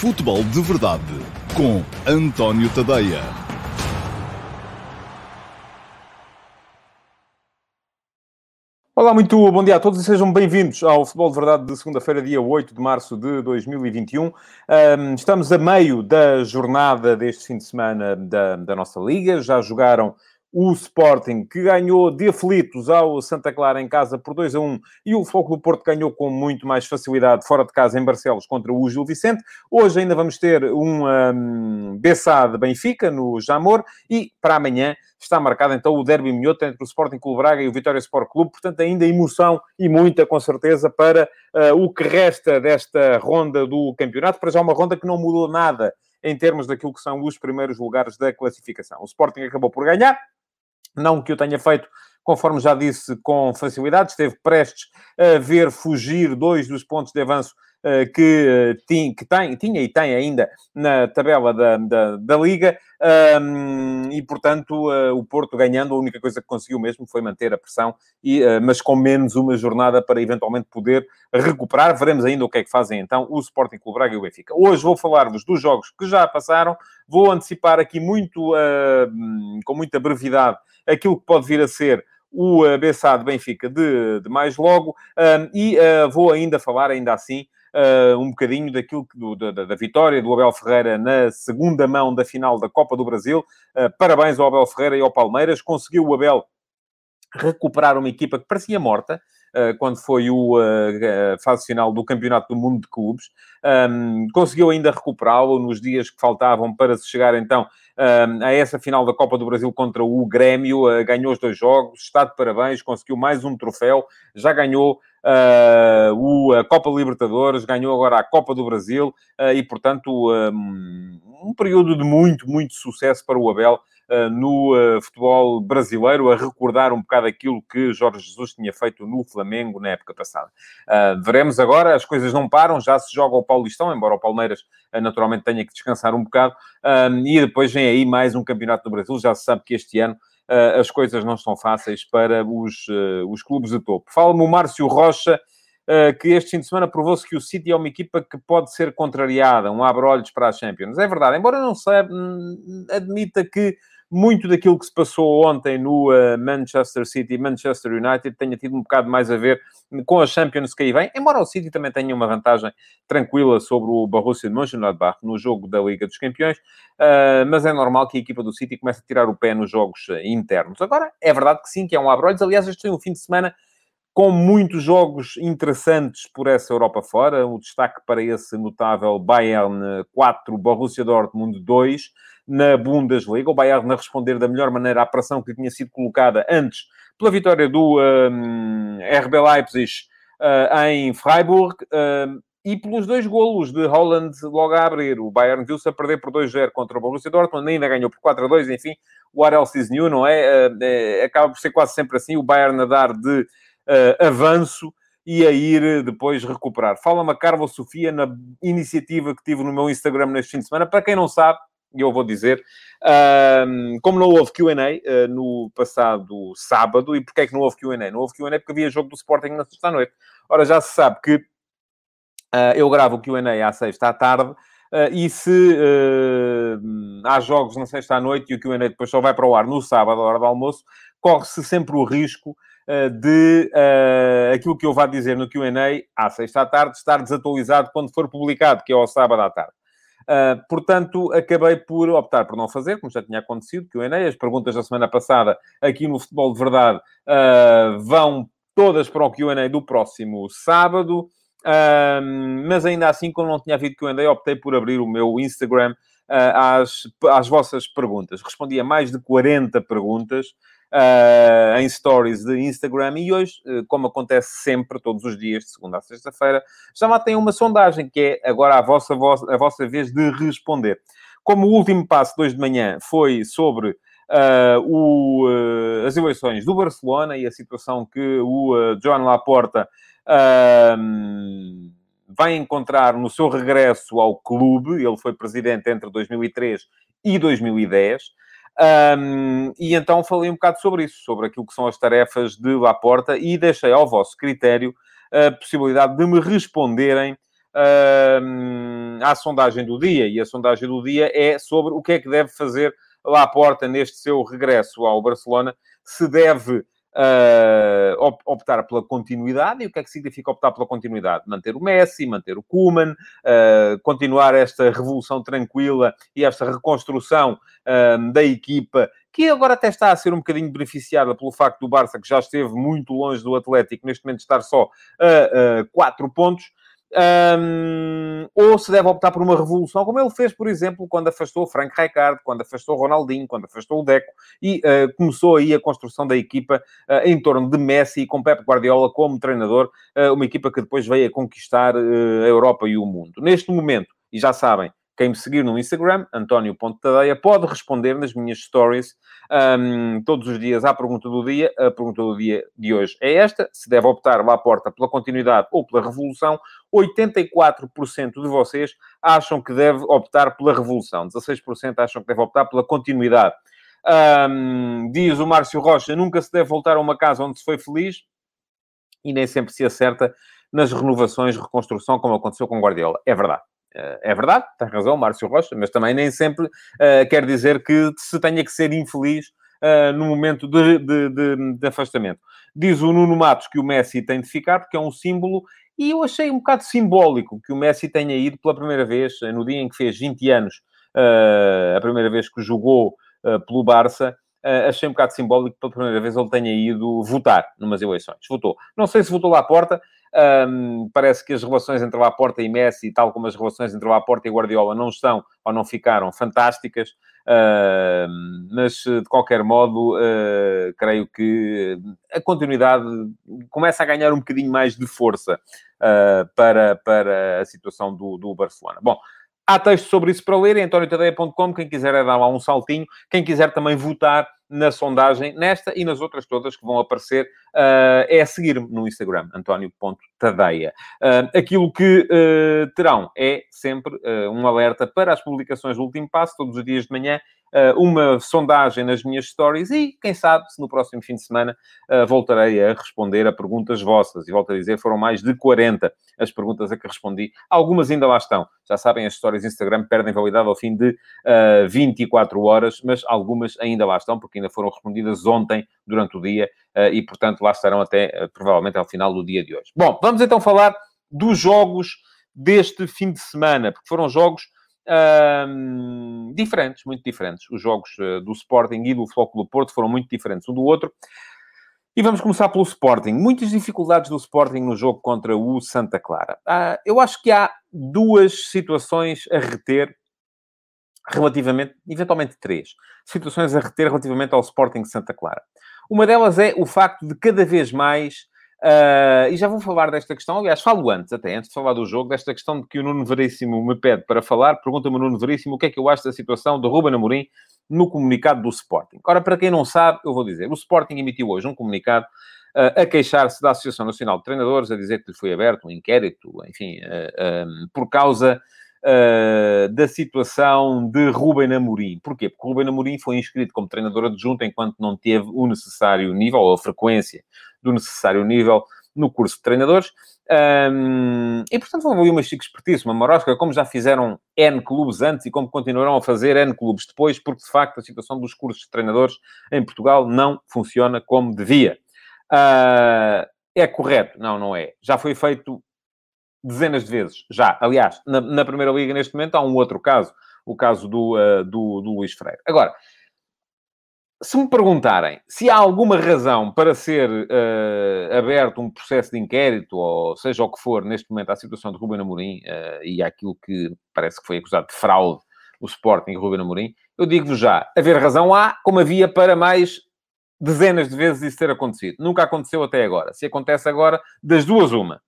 Futebol de Verdade com António Tadeia. Olá, muito bom dia a todos e sejam bem-vindos ao Futebol de Verdade de segunda-feira, dia 8 de março de 2021. Um, estamos a meio da jornada deste fim de semana da, da nossa Liga. Já jogaram o Sporting, que ganhou de aflitos ao Santa Clara em casa por 2 a 1, e o Foco do Porto ganhou com muito mais facilidade fora de casa em Barcelos contra o Gil Vicente. Hoje ainda vamos ter um, um Bessá de Benfica no Jamor, e para amanhã está marcado então o derby minhoto entre o Sporting Clube Braga e o Vitória Sport Clube, portanto ainda emoção e muita com certeza para uh, o que resta desta ronda do campeonato, para já uma ronda que não mudou nada em termos daquilo que são os primeiros lugares da classificação. O Sporting acabou por ganhar, não que eu tenha feito, conforme já disse, com facilidade, esteve prestes a ver fugir dois dos pontos de avanço que, uh, tinha, que tem, tinha e tem ainda na tabela da, da, da Liga, um, e portanto uh, o Porto ganhando, a única coisa que conseguiu mesmo foi manter a pressão, e, mas com menos uma jornada para eventualmente poder recuperar. Veremos ainda o que é que fazem então o Sporting Clube Braga e o Benfica. Hoje vou falar-vos dos jogos que já passaram, vou antecipar aqui muito, com muita brevidade, aquilo que pode vir a ser o uh, Bessá de Benfica de, de mais logo, um, e uh, vou ainda falar, ainda assim, uh, um bocadinho daquilo que, do, da, da, vitória do Abel Ferreira na segunda mão da final da Copa do Brasil. Uh, parabéns ao Abel Ferreira e ao Palmeiras. Conseguiu o Abel recuperar uma equipa que parecia morta, uh, quando foi a fase final do Campeonato do Mundo de Clubes. Um, conseguiu ainda recuperá-lo nos dias que faltavam para se chegar então um, a essa final da Copa do Brasil contra o Grêmio. Ganhou os dois jogos, está de parabéns, conseguiu mais um troféu, já ganhou o, a Copa Libertadores, ganhou agora a Copa do Brasil uh, e, portanto, um, um, período de muito, muito sucesso para o Abel no futebol brasileiro, a recordar um bocado aquilo que Jorge Jesus tinha feito no Flamengo na época passada. veremos agora, as coisas não param, já se joga o Paulistão, embora o Palmeiras naturalmente tenha que descansar um bocado, e depois vem aí mais um Campeonato do Brasil, já se sabe que este ano as coisas não estão fáceis para os, uh, os clubes de topo. Fala-me o Márcio Rocha, uh, que este fim de semana provou-se que o City é uma equipa que pode ser contrariada, um abre-olhos para a Champions. É verdade, embora não saiba, hum, admita que muito daquilo que se passou ontem no uh, Manchester City e Manchester United tenha tido um bocado mais a ver com a Champions que aí vem, embora o City também tenha uma vantagem tranquila sobre o Borussia de Mönchengladbach no jogo da Liga dos Campeões, uh, mas é normal que a equipa do City comece a tirar o pé nos jogos uh, internos. Agora, é verdade que sim, que é um abrolhos. Aliás, este foi um fim de semana com muitos jogos interessantes por essa Europa fora. O destaque para esse notável Bayern 4, Borussia Dortmund 2 na Bundesliga. O Bayern a responder da melhor maneira à pressão que tinha sido colocada antes pela vitória do um, RB Leipzig uh, em Freiburg uh, e pelos dois golos de Holland logo a abrir. O Bayern viu-se a perder por 2-0 contra o Borussia Dortmund, ainda ganhou por 4-2, enfim, o else is new, não é? Uh, é? Acaba por ser quase sempre assim, o Bayern a dar de avanço e a ir depois recuperar. Fala-me a Sofia na iniciativa que tive no meu Instagram neste fim de semana. Para quem não sabe, e eu vou dizer, como não houve Q&A uh, no passado sábado, e porquê é que não houve Q&A? Não houve Q&A porque havia jogo do Sporting na sexta-noite. Ora, já se sabe que uh, eu gravo o Q&A à sexta à tarde, uh, e se há jogos na sexta noite e o Q&A depois só vai para o ar no sábado, à hora do almoço, corre-se sempre o risco de aquilo que eu vá dizer no Q&A à sexta à tarde estar desatualizado quando for publicado, que é ao sábado à tarde. Uh, portanto, acabei por optar por não fazer, como já tinha acontecido, que o Enem, as perguntas da semana passada aqui no Futebol de Verdade uh, vão todas para o Q&A do próximo sábado, uh, mas ainda assim, como não tinha havido Q&A, optei por abrir o meu Instagram às, às vossas perguntas. Respondi a mais de 40 perguntas, uh, em stories de Instagram. E hoje, uh, como acontece sempre, todos os dias, de segunda a sexta-feira, já lá tem uma sondagem que é agora a vossa, a vossa vez de responder. Como o último passo, de hoje de manhã, foi sobre uh, o, as eleições do Barcelona e a situação que o Joan Laporta vai encontrar no seu regresso ao clube. Ele foi presidente entre 2003 e 2010. Um, e então falei um bocado sobre isso, sobre aquilo que são as tarefas de Laporta e deixei ao vosso critério a possibilidade de me responderem um, à sondagem do dia, e a sondagem do dia é sobre o que é que deve fazer lá à porta neste seu regresso ao Barcelona, se deve uh, optar pela continuidade. E o que é que significa optar pela continuidade? Manter o Messi, manter o Koeman, uh, continuar esta revolução tranquila e esta reconstrução uh, da equipa, que agora até está a ser um bocadinho beneficiada pelo facto do Barça, que já esteve muito longe do Atlético, neste momento estar só a 4 pontos um, ou se deve optar por uma revolução, como ele fez, por exemplo, quando afastou Frank Rijkaard, quando afastou Ronaldinho, quando afastou o Deco, e uh, começou aí a construção da equipa uh, em torno de Messi, com Pep Guardiola como treinador, uh, uma equipa que depois veio a conquistar a Europa e o mundo. Neste momento, e já sabem, quem me seguir no Instagram, António.tadeia, pode responder nas minhas stories um, todos os dias à pergunta do dia. A pergunta do dia de hoje é esta: se deve optar lá à porta pela continuidade ou pela revolução. 84% de vocês acham que deve optar pela revolução, 16% acham que deve optar pela continuidade. Um, diz o Márcio Rocha: nunca se deve voltar a uma casa onde se foi feliz e nem sempre se acerta nas renovações, reconstrução, como aconteceu com Guardiola. É verdade. É verdade, tem razão, Márcio Rocha, mas também nem sempre uh, quer dizer que se tenha que ser infeliz uh, no momento de, de, de, de, afastamento. Diz o Nuno Matos que o Messi tem de ficar, porque é um símbolo, e eu achei um bocado simbólico que o Messi tenha ido pela primeira vez, no dia em que fez 20 anos, uh, a primeira vez que jogou pelo Barça, Uh, achei um bocado simbólico que pela primeira vez ele tenha ido votar numas eleições. Votou. Não sei se votou lá à porta, um, parece que as relações entre Laporta e Messi, tal como as relações entre Laporta e Guardiola, não estão ou não ficaram fantásticas. Uh, mas, de qualquer modo, uh, creio que a continuidade começa a ganhar um bocadinho mais de força uh, para, para a situação do, do Barcelona. Bom, Há texto sobre isso para ler em antoniotadeia.com. Quem quiser é dar lá um saltinho. Quem quiser também votar na sondagem, nesta e nas outras todas que vão aparecer, uh, é seguir-me no Instagram, antonio.tadeia. Uh, aquilo que uh, terão é sempre um alerta para as publicações do Último Passo, todos os dias de manhã, uh, uma sondagem nas minhas stories e, quem sabe, se no próximo fim de semana uh, voltarei a responder a perguntas vossas. E volto a dizer, foram mais de 40 as perguntas a que respondi. Algumas ainda lá estão. Já sabem, as stories Instagram perdem validade ao fim de uh, eh, 24 horas, mas algumas ainda lá estão, porque ainda foram respondidas ontem, durante o dia, e, portanto, lá estarão até, provavelmente, ao final do dia de hoje. Bom, vamos então falar dos jogos deste fim de semana, porque foram jogos um, diferentes, muito diferentes. Os jogos uh, do Sporting e do Flóculo Porto foram muito diferentes um do outro. E vamos começar pelo Sporting. Muitas dificuldades do Sporting no jogo contra o Santa Clara. Uh, eu acho que há duas situações a reter relativamente, eventualmente três, situações a reter relativamente ao Sporting Santa Clara. Uma delas é o facto de cada vez mais Uh, e já vou falar desta questão, aliás, falo antes, até antes de falar do jogo, desta questão de que o Nuno Veríssimo me pede para falar. Pergunta-me Nuno Veríssimo o que é que eu acho da situação de Ruben Amorim no comunicado do Sporting. Ora, para quem não sabe, eu vou dizer, o Sporting emitiu hoje um comunicado uh, a queixar-se da Associação Nacional de Treinadores, a dizer que lhe foi aberto um inquérito, enfim, uh, por causa Uh, da situação de Ruben Amorim. Porquê? Porque Ruben Amorim foi inscrito como treinador adjunto enquanto não teve o necessário nível, ou a frequência do necessário nível no curso de treinadores. Um, e, portanto, vão ali uma chique expertise, uma marosca, como já fizeram N clubes antes e como continuarão a fazer N clubes depois, porque, de facto, a situação dos cursos de treinadores em Portugal não funciona como devia. Uh, é correto? Não, não é. Já foi feito dezenas de vezes, já. Aliás, na, na Primeira Liga, neste momento, há um outro caso, o caso do, uh, do, do Luís Freire. Agora, se me perguntarem se há alguma razão para ser uh, aberto um processo de inquérito, ou seja o que for, neste momento, à situação de Ruben Amorim uh, e àquilo que parece que foi acusado de fraude o Sporting Ruben Amorim, eu digo-vos já, haver razão há, como havia para mais dezenas de vezes isso ter acontecido. Nunca aconteceu até agora. Se acontece agora, das duas uma.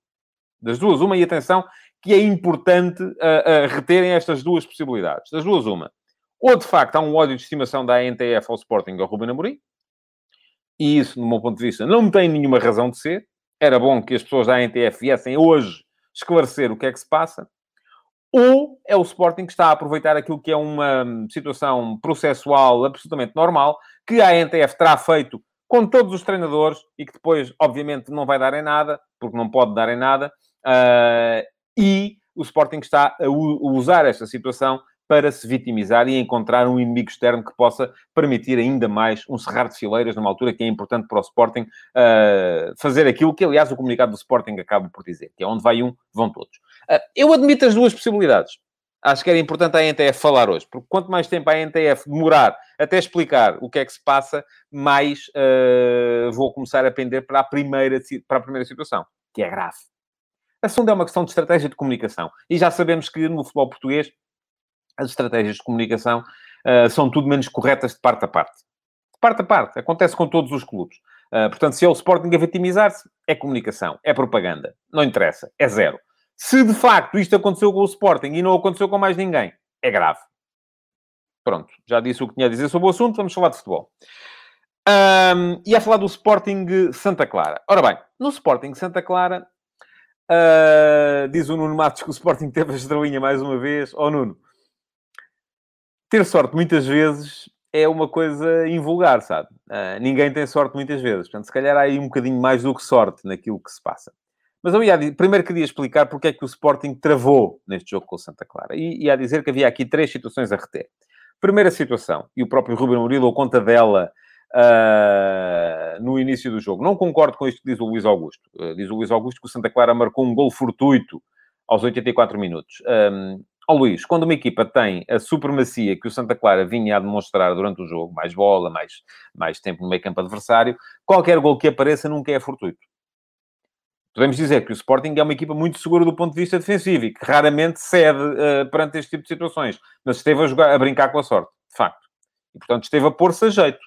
Das duas uma, e atenção, que é importante uh, reterem estas duas possibilidades. Das duas uma ou, de facto, há um ódio de estimação da ANTF ao Sporting ao Ruben Amorim. E isso, no meu ponto de vista, não tem nenhuma razão de ser. Era bom que as pessoas da ANTF viessem hoje esclarecer o que é que se passa. Ou é o Sporting que está a aproveitar aquilo que é uma situação processual absolutamente normal, que a ANTF terá feito com todos os treinadores e que depois, obviamente, não vai dar em nada, porque não pode dar em nada, uh, e o Sporting está a usar esta situação para se vitimizar e encontrar um inimigo externo que possa permitir ainda mais um cerrar de fileiras numa altura que é importante para o Sporting uh, fazer aquilo que, aliás, o comunicado do Sporting acaba por dizer, que é onde vai um, vão todos. Uh, eu admito as duas possibilidades. Acho que era importante a NTF falar hoje, porque quanto mais tempo a NTF demorar até explicar o que é que se passa, mais uh, vou começar a pender para a, primeira, para a primeira situação, que é grave. A segunda é uma questão de estratégia de comunicação. E já sabemos que no futebol português as estratégias de comunicação uh, são tudo menos corretas de parte a parte. De parte a parte. Acontece com todos os clubes. Uh, portanto, se é o Sporting a vitimizar-se, é comunicação, é propaganda. Não interessa. É zero. Se de facto isto aconteceu com o Sporting e não aconteceu com mais ninguém, é grave. Pronto, já disse o que tinha a dizer sobre o assunto, vamos falar de futebol. Um, e a falar do Sporting Santa Clara. Ora bem, no Sporting Santa Clara, uh, diz o Nuno Matos que o Sporting teve a estrelinha mais uma vez. Ó oh, Nuno, ter sorte muitas vezes é uma coisa invulgar, sabe? Uh, ninguém tem sorte muitas vezes. Portanto, se calhar há aí um bocadinho mais do que sorte naquilo que se passa. Mas eu ia, primeiro queria explicar porque é que o Sporting travou neste jogo com o Santa Clara. E ia dizer que havia aqui três situações a reter. Primeira situação, e o próprio Ruben Murilo conta dela uh, no início do jogo. Não concordo com isto que diz o Luís Augusto. Uh, diz o Luís Augusto que o Santa Clara marcou um gol fortuito aos 84 minutos. Um, oh, Luís, quando uma equipa tem a supremacia que o Santa Clara vinha a demonstrar durante o jogo, mais bola, mais, mais tempo no meio campo adversário, qualquer gol que apareça nunca é fortuito. Podemos dizer que o Sporting é uma equipa muito segura do ponto de vista defensivo e que raramente cede uh, perante este tipo de situações, mas esteve a, jogar, a brincar com a sorte, de facto. E, portanto, esteve a pôr-se a jeito.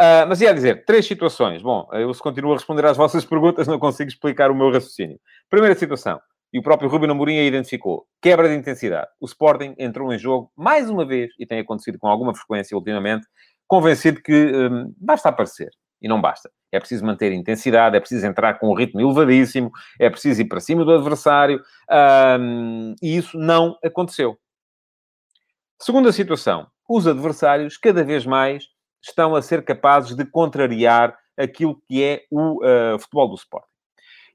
Uh, mas ia dizer, três situações. Bom, eu se continuo a responder às vossas perguntas, não consigo explicar o meu raciocínio. Primeira situação, e o próprio Ruben Amorim a identificou. Quebra de intensidade. O Sporting entrou em jogo, mais uma vez, e tem acontecido com alguma frequência ultimamente, convencido que um, basta aparecer. E não basta. É preciso manter intensidade, é preciso entrar com um ritmo elevadíssimo, é preciso ir para cima do adversário. Um, e isso não aconteceu. Segunda situação. Os adversários, cada vez mais, estão a ser capazes de contrariar aquilo que é o uh, futebol do Sporting.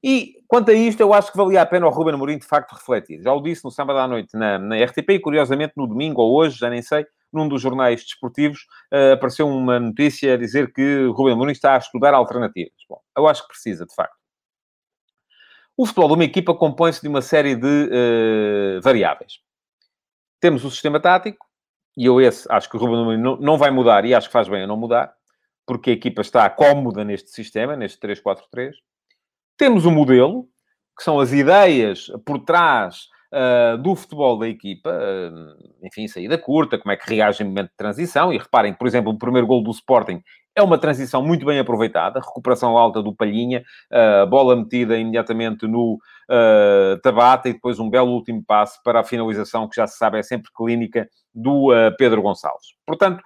E quanto a isto, eu acho que valia a pena o Ruben Amorim de facto refletir. Já o disse no sábado à noite na, na RTP e curiosamente no domingo ou hoje, já nem sei, num dos jornais desportivos, uh, apareceu uma notícia a dizer que o Ruben Amorim está a estudar alternativas. Bom, eu acho que precisa, de facto. O futebol de uma equipa compõe-se de uma série de uh, variáveis. Temos o sistema tático, e eu esse acho que o Ruben Amorim não, não vai mudar, e acho que faz bem a não mudar, porque a equipa está cómoda neste sistema, neste 3-4-3. Temos o modelo, que são as ideias por trás uh, do futebol da equipa, uh, enfim, saída curta, como é que reage em momento de transição. E reparem, por exemplo, o primeiro gol do Sporting é uma transição muito bem aproveitada, recuperação alta do Palhinha, uh, bola metida imediatamente no uh, Tabata e depois um belo último passo para a finalização, que já se sabe é sempre clínica, do uh, Pedro Gonçalves. Portanto,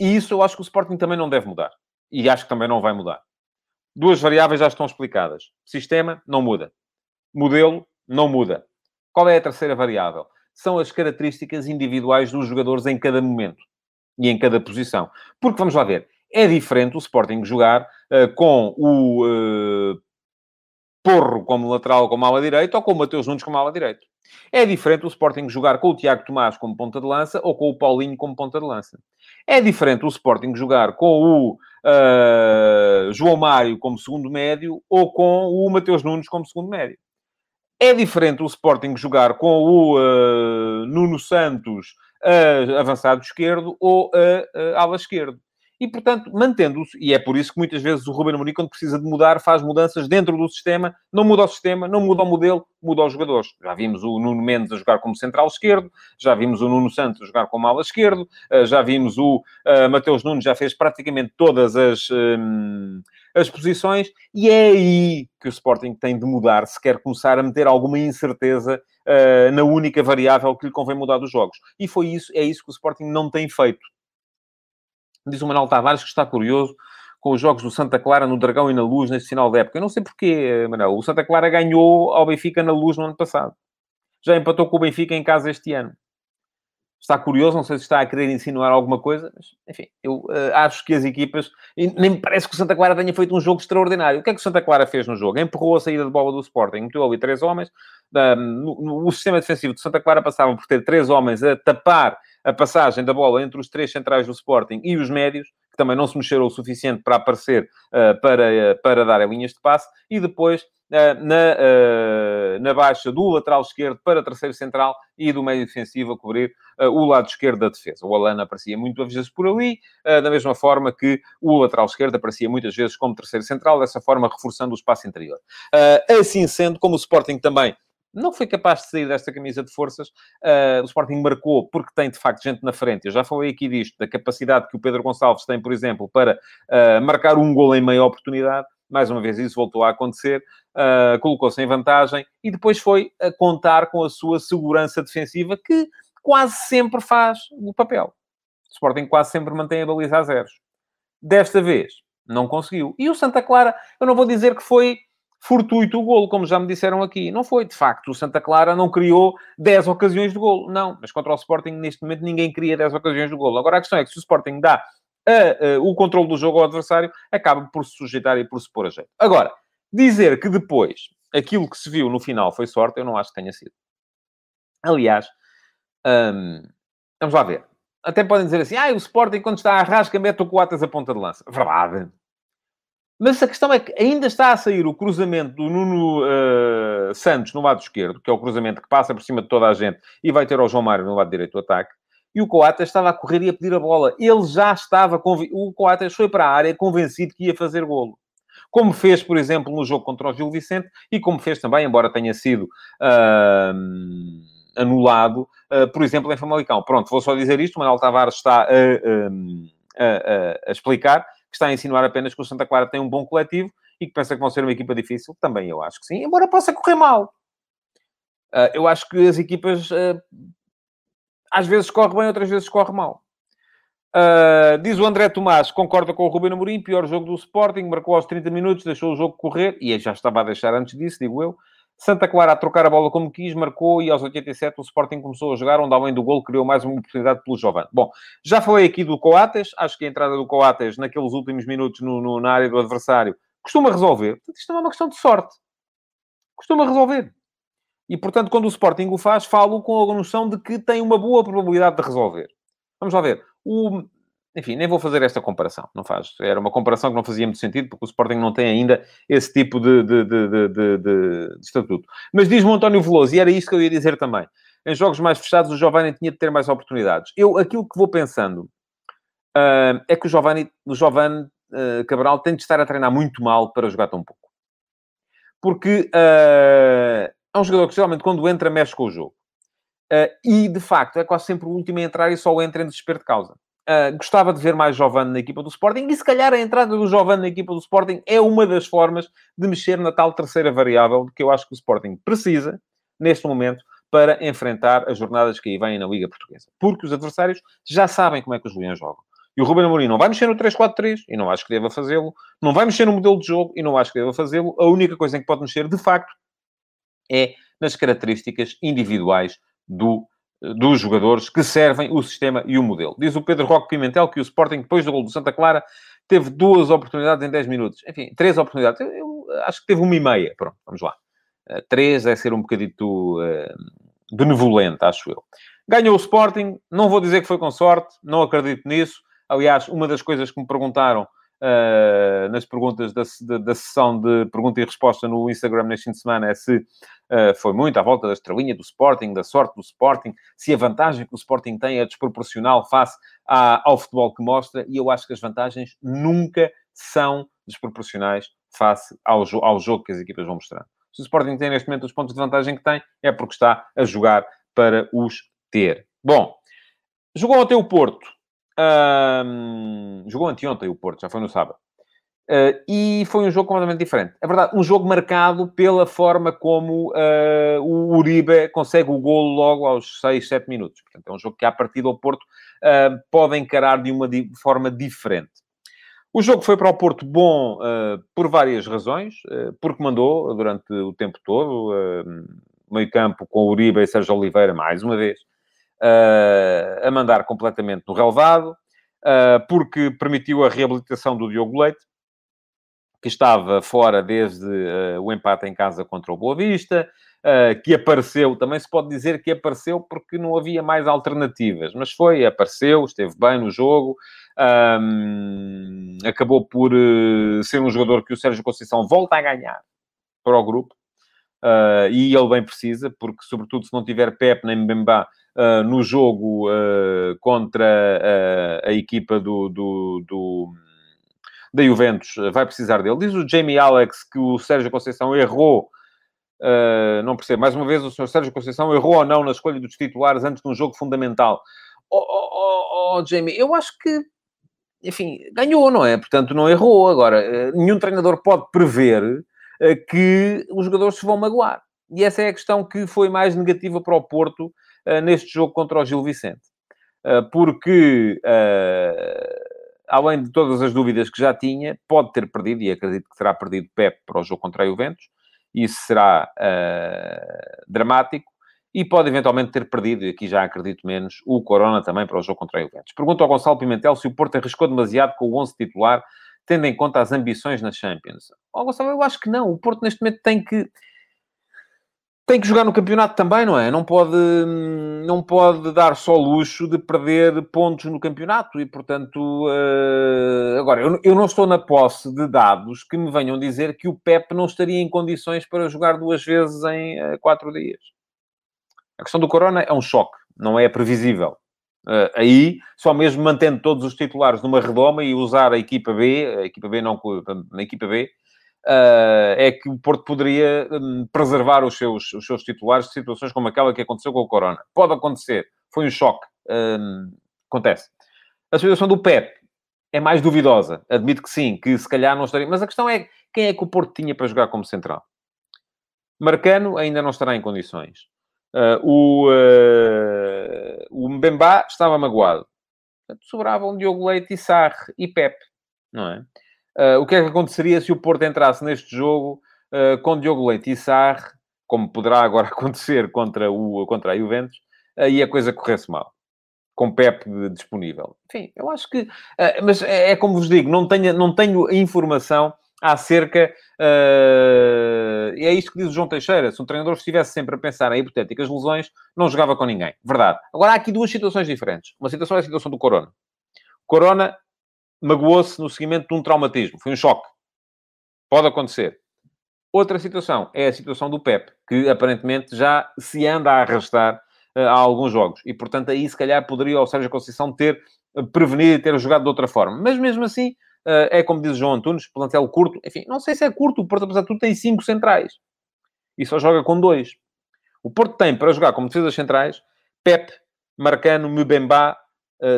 e isso eu acho que o Sporting também não deve mudar. E acho que também não vai mudar. Duas variáveis já estão explicadas. Sistema, não muda. Modelo, não muda. Qual é a terceira variável? São as características individuais dos jogadores em cada momento e em cada posição. Porque, vamos lá ver, é diferente o Sporting jogar uh, com o uh, Porro como lateral como ala direito ou com o Mateus Nunes como ala direito. É diferente o Sporting jogar com o Tiago Tomás como ponta de lança ou com o Paulinho como ponta de lança. É diferente o Sporting jogar com o uh, João Mário como segundo médio ou com o Mateus Nunes como segundo médio. É diferente o Sporting jogar com o uh, Nuno Santos uh, avançado esquerdo ou uh, ala esquerdo. E, portanto, mantendo-se, e é por isso que muitas vezes o Ruben Amorim, quando precisa de mudar, faz mudanças dentro do sistema, não muda o sistema, não muda o modelo, muda os jogadores. Já vimos o Nuno Mendes a jogar como central esquerdo, já vimos o Nuno Santos a jogar como ala esquerdo, já vimos o uh, Mateus Nunes, já fez praticamente todas as, as posições, e é aí que o Sporting tem de mudar, se quer começar a meter alguma incerteza uh, na única variável que lhe convém mudar dos jogos. E foi isso, é isso que o Sporting não tem feito Diz o Manuel Tavares que está curioso com os jogos do Santa Clara no Dragão e na Luz neste final da época. Eu não sei porquê, Manuel. O Santa Clara ganhou ao Benfica na Luz no ano passado. Já empatou com o Benfica em casa este ano. Está curioso, não sei se está a querer insinuar alguma coisa, mas, enfim, eu uh, acho que as equipas... nem me parece que o Santa Clara tenha feito um jogo extraordinário. O que é que o Santa Clara fez no jogo? Empurrou a saída de bola do Sporting, meteu ali três homens. o sistema defensivo de Santa Clara passava por ter três homens a tapar a passagem da bola entre os três centrais do Sporting e os médios, também não se mexeram o suficiente para aparecer, uh, para, uh, para dar linhas de passe, e depois na, na baixa do lateral esquerdo para terceiro central e do meio defensivo a cobrir o lado esquerdo da defesa. O Alana aparecia muitas vezes por ali, da mesma forma que o lateral esquerdo aparecia muitas vezes como terceiro central, dessa forma reforçando o espaço interior. Assim sendo, como o Sporting também não foi capaz de sair desta camisa de forças. Uh, o Sporting marcou porque tem, de facto, gente na frente. Eu já falei aqui disto, da capacidade que o Pedro Gonçalves tem, por exemplo, para uh, marcar um gol em meia oportunidade mais uma vez isso voltou a acontecer, uh, colocou-se em vantagem e depois foi a contar com a sua segurança defensiva, que quase sempre faz o papel. O Sporting quase sempre mantém a baliza a zeros. Desta vez, não conseguiu. E o Santa Clara, eu não vou dizer que foi fortuito o golo, como já me disseram aqui. Não foi, de facto. O Santa Clara não criou 10 ocasiões de golo. Não, mas contra o Sporting, neste momento, ninguém cria 10 ocasiões de golo. Agora, a questão é que se o Sporting dá a, a, o controle do jogo ao adversário, acaba por se sujeitar e por se pôr a jeito. Agora, dizer que depois aquilo que se viu no final foi sorte, eu não acho que tenha sido. Aliás, hum, vamos lá ver. Até podem dizer assim, ah, o Sporting quando está à rasca mete o Coates a ponta de lança. Verdade. Mas a questão é que ainda está a sair o cruzamento do Nuno uh, Santos no lado esquerdo, que é o cruzamento que passa por cima de toda a gente e vai ter ao João Mário no lado direito do ataque e o Coates estava a correr e a pedir a bola. Ele já estava... O Coates foi para a área convencido que ia fazer golo. Como fez, por exemplo, no jogo contra o Gil Vicente e como fez também, embora tenha sido uh, anulado, uh, por exemplo, em Famalicão. Pronto, vou só dizer isto. O Manuel Tavares está a, a, a, a explicar que está a insinuar apenas que o Santa Clara tem um bom coletivo e que pensa que vão ser uma equipa difícil. Também eu acho que sim, embora possa correr mal. Uh, eu acho que as equipas uh, às vezes corre bem, outras vezes corre mal. Uh, diz o André Tomás, concorda com o Rubino Amorim, pior jogo do Sporting, marcou aos 30 minutos, deixou o jogo correr, e já estava a deixar antes disso, digo eu. Santa Clara a trocar a bola como quis, marcou, e aos 87 o Sporting começou a jogar, onde além do gol criou mais uma oportunidade pelo Jovem. Bom, já falei aqui do Coates, acho que a entrada do Coates naqueles últimos minutos no, no, na área do adversário costuma resolver. Isto não é uma questão de sorte. Costuma resolver. E, portanto, quando o Sporting o faz, falo com a noção de que tem uma boa probabilidade de resolver. Vamos lá ver. O... Enfim, nem vou fazer esta comparação. Não faz. Era uma comparação que não fazia muito sentido, porque o Sporting não tem ainda esse tipo de, de, de, de, estatuto. Mas diz-me o António Veloso, e era isto que eu ia dizer também. Em jogos mais fechados, o Giovanni tinha de ter mais oportunidades. Eu, aquilo que vou pensando uh, é que o Giovanni, o Giovanni uh, Cabral tem de estar a treinar muito mal para jogar tão pouco. Porque uh, é um jogador que geralmente quando entra mexe com o jogo. E, de facto, é quase sempre o último a entrar e só entra em desespero de causa. Uh, gostava de ver mais Giovanni na equipa do Sporting e, se calhar, a entrada do Giovanni na equipa do Sporting é uma das formas de mexer na tal terceira variável que eu acho que o Sporting precisa, neste momento, para enfrentar as jornadas que aí vêm na Liga Portuguesa. Porque os adversários já sabem como é que os Leões jogam. E o Ruben Amorim não vai mexer no 3-4-3 e não acho que deva fazê-lo. Não vai mexer no modelo de jogo e não acho que deva fazê-lo. A única coisa em que pode mexer, de facto, é nas características individuais do, dos jogadores que servem o sistema e o modelo. Diz o Pedro Roque Pimentel que o Sporting, depois do gol do Santa Clara, teve duas oportunidades em 10 minutos. Enfim, três oportunidades. Eu, acho que teve uma e meia. Pronto, vamos lá. Uh, três é ser um bocadito uh, benevolente, acho eu. Ganhou o Sporting. Não vou dizer que foi com sorte. Não acredito nisso. Aliás, uma das coisas que me perguntaram uh, nas perguntas da, da, da, sessão de pergunta e resposta no Instagram neste fim de semana é se uh, foi muito à volta da estrelinha do Sporting, da sorte do Sporting, se a vantagem que o Sporting tem é desproporcional face à, ao futebol que mostra, e eu acho que as vantagens nunca são desproporcionais face ao, ao jogo que as equipas vão mostrar. Se o Sporting tem neste momento os pontos de vantagem que tem, é porque está a jogar para os ter. Bom, jogou até o Porto. Um, jogou anteontem o Porto, já foi no sábado. Uh, e foi um jogo completamente diferente. É verdade, um jogo marcado pela forma como uh, o Uribe consegue o golo logo aos 6, 7 minutos. Portanto, é um jogo que, à partida, o Porto uh, pode encarar de uma di forma diferente. O jogo foi para o Porto bom por várias razões, porque mandou durante o tempo todo, meio campo com o Uribe e Sérgio Oliveira, mais uma vez, a mandar completamente no relevado, uh, porque permitiu a reabilitação do Diogo Leite, que estava fora desde uh, o empate em casa contra o Boa Vista, uh, que apareceu, também se pode dizer que apareceu porque não havia mais alternativas, mas foi, apareceu, esteve bem no jogo, um, acabou por uh, ser um jogador que o Sérgio Conceição volta a ganhar para o grupo, e ele bem precisa, porque sobretudo se não tiver Pep nem Mbemba no jogo contra a equipa do, do, do da Juventus vai precisar dele. Diz o Jamie Alex que o Sérgio Conceição errou Uh, não percebo. Mais uma vez, o Sr. Sérgio Conceição errou ou não na escolha dos titulares antes de um jogo fundamental. Oh, oh, oh, oh, Jamie, eu acho que, enfim, ganhou, não é? Portanto, não errou. Agora, uh, nenhum treinador pode prever uh, que os jogadores se vão magoar. E essa é a questão que foi mais negativa para o Porto neste jogo contra o Gil Vicente. porque, além de todas as dúvidas que já tinha, pode ter perdido, e acredito que terá perdido Pep para o jogo contra a Juventus, isso será dramático e pode eventualmente ter perdido, e aqui já acredito menos, o Corona também para o jogo contra o Juventus. Pergunto ao Gonçalo Pimentel se o Porto arriscou demasiado com o 11 titular, tendo em conta as ambições na Champions. Ó oh, Gonçalo, eu acho que não. O Porto neste momento tem que tem que jogar no campeonato também, não é? Não pode, não pode dar só luxo de perder pontos no campeonato e, portanto, uh, agora, eu, eu não estou na posse de dados que me venham dizer que o Pep não estaria em condições para jogar duas vezes em uh, quatro dias. A questão do Corona é um choque, não é previsível. Uh, aí, só mesmo mantendo todos os titulares numa redoma e usar a equipa B, a equipa B não, na equipa B, é que o Porto poderia um, preservar os seus, os seus titulares de situações como aquela que aconteceu com o Corona. Pode acontecer, foi um choque, um, acontece. A situação do Pep é mais duvidosa, admito que sim, que se calhar não estaria, mas a questão é quem é que o Porto tinha para jogar como central? Marcano ainda não estará em condições. Uh, o, uh, o Mbemba estava magoado. Sobravam Diogo Leite e Sarre e Pep, não é? Uh, o que é que aconteceria se o Porto entrasse neste jogo uh, com Diogo Leite e Sarre, como poderá agora acontecer contra, o, contra a Juventus, uh, e a coisa corresse mal? Com Pep disponível. Enfim, eu acho que... mas é, é, como vos digo, não tenho, não tenho informação acerca... Uh, é isto que diz o João Teixeira. Se um treinador estivesse sempre a pensar em hipotéticas lesões, não jogava com ninguém. Verdade. Agora, há aqui duas situações diferentes. Uma situação é a situação do Corona. Corona magoou-se no seguimento de um traumatismo. Foi um choque. Pode acontecer. Outra situação é a situação do Pep, que aparentemente já se anda a arrastar uh, há alguns jogos. E, portanto, aí se calhar poderia o Sérgio Conceição ter uh, prevenido e ter jogado de outra forma. Mas mesmo assim, uh, é como diz João Antunes, plantel curto. Enfim, não sei se é curto. O Porto, apesar de tudo, tem cinco centrais. E só joga com dois. O Porto tem, para jogar como defesas centrais, Pep, Marcano, Mbemba,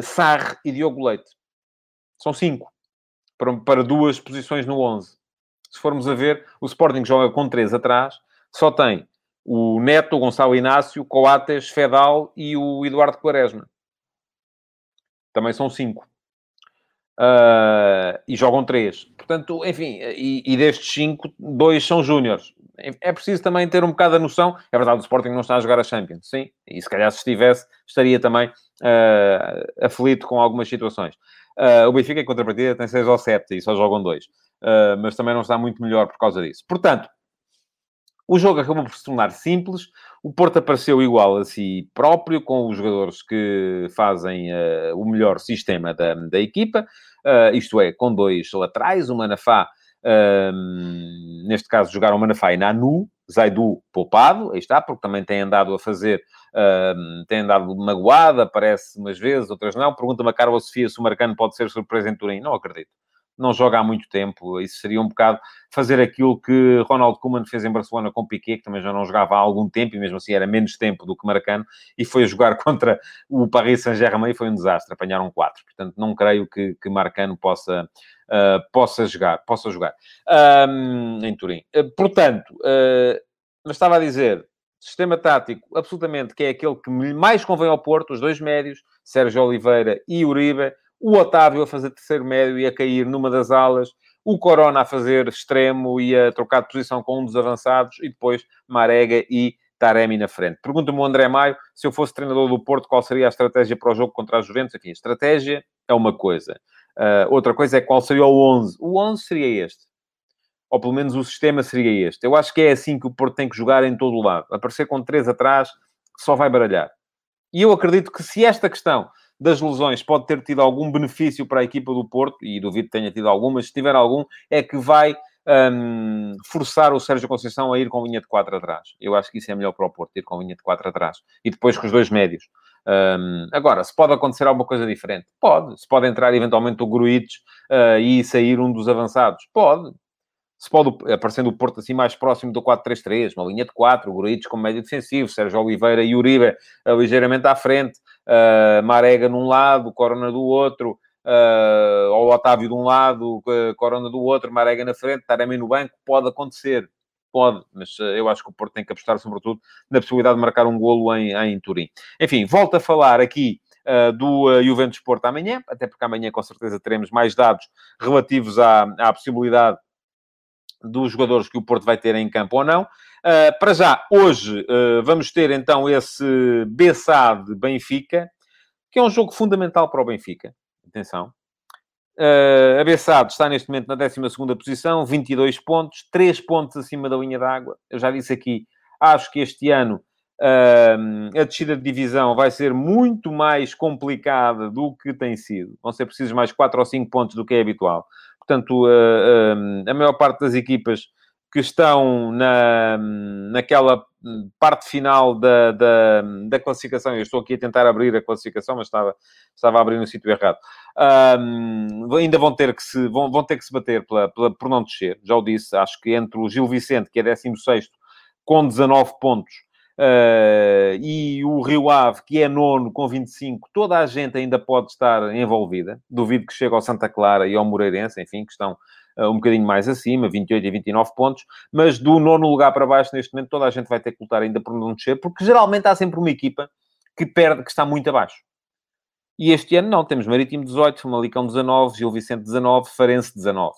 Sarre e Diogo Leite. São cinco. Para, para duas posições no 11. Se formos a ver, o Sporting joga com três atrás. Só tem o Neto, o Gonçalo Inácio, Coates, Fedal e o Eduardo Quaresma. Também são cinco. Uh, e jogam três. Portanto, enfim, e, e destes cinco, dois são júniores. É preciso também ter um bocado a noção. É verdade, o Sporting não está a jogar a Champions, sim. E se calhar se estivesse, estaria também uh, aflito com algumas situações. Uh, o Benfica, em contrapartida, tem 6 ou 7 e só jogam 2. Uh, mas também não está muito melhor por causa disso. Portanto, o jogo acabou por se tornar simples. O Porto apareceu igual a si próprio, com os jogadores que fazem uh, o melhor sistema da, da equipa. isto é, com dois laterais, o Manafá, neste caso, jogaram Manafá e Nanu, Zaidu poupado, aí está, porque também tem andado a fazer Uh, tem andado magoada, aparece umas vezes, outras não. Pergunta-me a Carla Sofia se o Marcano pode ser surpresa em Turim. Não acredito. Não joga há muito tempo. Isso seria um bocado fazer aquilo que Ronald Koeman fez em Barcelona com Piquet, que também já não jogava há algum tempo, e mesmo assim era menos tempo do que Marcano, e foi jogar contra o Paris Saint-Germain e foi um desastre. Apanharam quatro. Portanto, não creio que, que possa, uh, possa jogar. Possa jogar um, em Turim. Uh, portanto, uh, mas estava a dizer, sistema tático absolutamente que é aquele que mais convém ao Porto, os dois médios, Sérgio Oliveira e Uribe, o Otávio a fazer terceiro médio e a cair numa das alas, o Corona a fazer extremo e a trocar de posição com um dos avançados, e depois Marega e Taremi na frente. Pergunta-me o André Maio, se eu fosse treinador do Porto, qual seria a estratégia para o jogo contra a Juventus? Enfim, estratégia é uma coisa. Uh, outra coisa é qual seria o 11. O 11 seria este. Ou pelo menos o sistema seria este. Eu acho que é assim que o Porto tem que jogar em todo o lado. Aparecer com três atrás, só vai baralhar. E eu acredito que se esta questão das lesões pode ter tido algum benefício para a equipa do Porto, e duvido que tenha tido algum, mas se tiver algum, é que vai um, forçar o Sérgio Conceição a ir com linha de 4 atrás. Eu acho que isso é melhor para o Porto, ir com linha de 4 atrás. E depois com os dois médios. Um, agora, se pode acontecer alguma coisa diferente? Pode. Se pode entrar eventualmente o Gruites uh, e sair um dos avançados? Pode. Se pode, aparecendo o Porto assim mais próximo do 4-3-3, uma linha de 4, o Gruites como médio defensivo, Sérgio Oliveira e Uribe uh, ligeiramente à frente, uh, Marega num lado, Corona do outro, uh, ou Otávio de um lado, Corona do outro, Marega na frente, Taremi no banco, pode acontecer. Pode, mas uh, eu acho que o Porto tem que apostar, sobretudo, na possibilidade de marcar um golo em, em Turim. Enfim, volto a falar aqui uh, do uh, Juventus Porto amanhã, até porque amanhã com certeza teremos mais dados relativos à, à possibilidade dos jogadores que o Porto vai ter em campo ou não. Uh, para já, hoje, uh, vamos ter então esse Bessade Benfica, que é um jogo fundamental para o Benfica. Atenção. Uh, a Bessade está neste momento na 12 posição, 22 pontos, 3 pontos acima da linha d'água. Eu já disse aqui, acho que este ano uh, a descida de divisão vai ser muito mais complicada do que tem sido. Vão ser precisos mais 4 ou 5 pontos do que é habitual. Portanto, uh, a maior parte das equipas que estão na, naquela parte final da, da, da, classificação. Eu estou aqui a tentar abrir a classificação, mas estava, estava a abrir no sítio errado. Um, ainda vão ter que se, vão, vão ter que se bater pela, pela, por não descer. Já o disse, acho que entre o Gil Vicente, que é 16 com 19 pontos, uh, e o Rio Ave, que é nono com 25, toda a gente ainda pode estar envolvida. Duvido que chegue ao Santa Clara e ao Moreirense, enfim, que estão um bocadinho mais acima, 28 e 29 pontos, mas do nono lugar para baixo, neste momento, toda a gente vai ter que lutar ainda por não descer, porque geralmente há sempre uma equipa que perde, que está muito abaixo. E este ano não, temos Marítimo 18, Famalicão 19, Gil Vicente 19, Farense 19.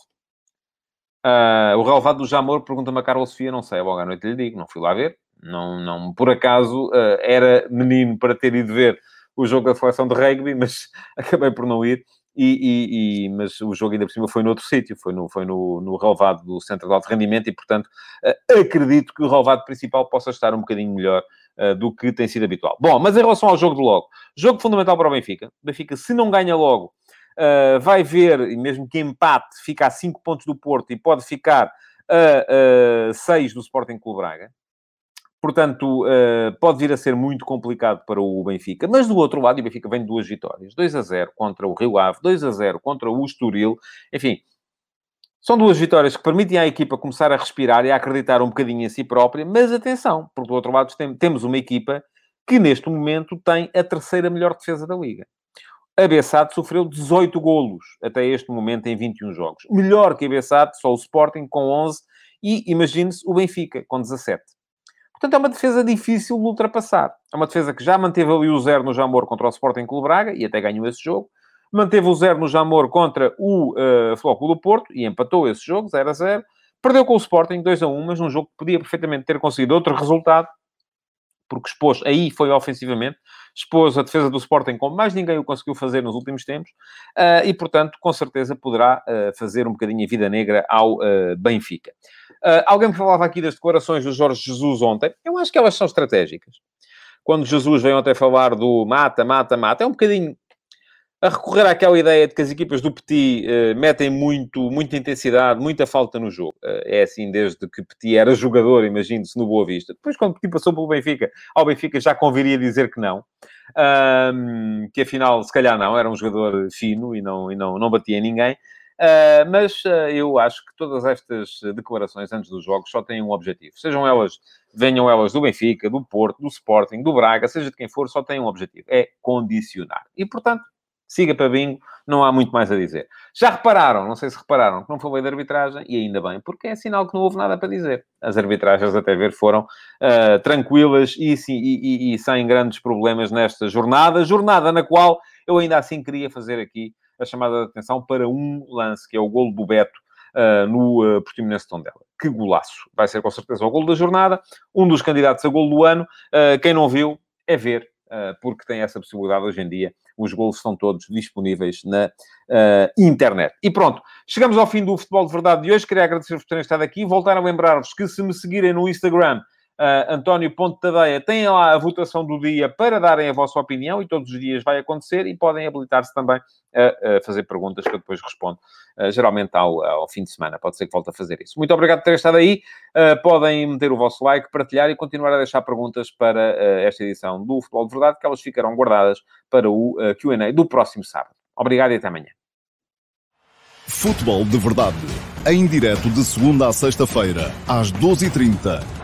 Uh, o relevado do Jamor pergunta-me a Carlos Sofia, não sei, à noite lhe digo, não fui lá ver, não, não, por acaso uh, era menino para ter ido ver o jogo da seleção de rugby, mas acabei por não ir. E, e, e, mas o jogo ainda por cima foi noutro sítio, foi no, foi no, no relevado do Centro de Alto Rendimento e, portanto, uh, acredito que o relevado principal possa estar um bocadinho melhor uh, do que tem sido habitual. Bom, mas em relação ao jogo de logo, jogo fundamental para o Benfica. O Benfica, se não ganha logo, uh, vai ver, e mesmo que empate, fica a 5 pontos do Porto e pode ficar a 6 do Sporting Clube Braga. Portanto, uh, pode vir a ser muito complicado para o Benfica. Mas do outro lado, o Benfica vem de duas vitórias. 2 a 0 contra o Rio Ave, 2 a 0 contra o Estoril. Enfim, são duas vitórias que permitem à equipa começar a respirar e a acreditar um bocadinho em si própria. Mas atenção, porque do outro lado tem, temos uma equipa que neste momento tem a terceira melhor defesa da Liga. A Bessade sofreu 18 golos até este momento em 21 jogos. Melhor que a Bessade, só o Sporting com 11 e, imagine-se, o Benfica com 17. Portanto, é uma defesa difícil de ultrapassar. É uma defesa que já manteve ali o zero no Jamor contra o Sporting Clube Braga e até ganhou esse jogo. Manteve o zero no Jamor contra o uh, Flóculo do Porto e empatou esse jogo, 0 a 0. Perdeu com o Sporting 2 a 1, mas num jogo que podia perfeitamente ter conseguido outro resultado, porque expôs, aí foi ofensivamente, expôs a defesa do Sporting como mais ninguém o conseguiu fazer nos últimos tempos, uh, e portanto, com certeza poderá uh, fazer um bocadinho a vida negra ao uh, Benfica. Alguém me falava aqui das declarações do Jorge Jesus ontem, eu acho que elas são estratégicas. Quando Jesus veio ontem falar do mata, mata, mata, é um bocadinho a recorrer àquela ideia de que as equipas do Petit uh, metem muito, muita intensidade, muita falta no jogo. Uh, é assim desde que Petit era jogador, imagino-se, no Boa Vista. Depois, quando Petit passou pelo Benfica, ao Benfica já conviria dizer que não. Um, que afinal, se calhar não, era um jogador fino e não, e não, não batia em ninguém. Uh, mas eu acho que todas estas declarações antes dos jogos só têm um objetivo. Sejam elas, venham elas do Benfica, do Porto, do Sporting, do Braga, seja de quem for, só têm um objetivo. É condicionar. E, portanto, siga para bingo, não há muito mais a dizer. Já repararam, não sei se repararam, que não foi lei de arbitragem, e ainda bem, porque é sinal que não houve nada para dizer. As arbitragens, até ver, foram uh, tranquilas e, sim, e, e, e, sem grandes problemas nesta jornada. Jornada na qual eu ainda assim queria fazer aqui a chamada de atenção para um lance, que é o golo do Beto, uh, no uh, Portimonense Tondela. Que golaço! Vai ser com certeza o gol da jornada, um dos candidatos a gol do ano. Uh, quem não viu, é ver, uh, porque tem essa possibilidade hoje em dia. Os gols estão todos disponíveis na internet. E pronto, chegamos ao fim do Futebol de Verdade de hoje. Queria agradecer-vos por terem estado aqui. Voltar a lembrar-vos que se me seguirem no Instagram, uh, António Ponte Tadeia, têm lá a votação do dia para darem a vossa opinião e todos os dias vai acontecer e podem habilitar-se também a, a, fazer perguntas que eu depois respondo, uh, geralmente ao, ao, fim de semana. Pode ser que volte a fazer isso. Muito obrigado por terem estado aí. Uh, podem meter o vosso like, partilhar e continuar a deixar perguntas para esta edição do Futebol de Verdade, que elas ficarão guardadas para o Q&A do próximo sábado. Obrigado e até amanhã. Futebol de Verdade, em direto de segunda a sexta-feira, às 12h30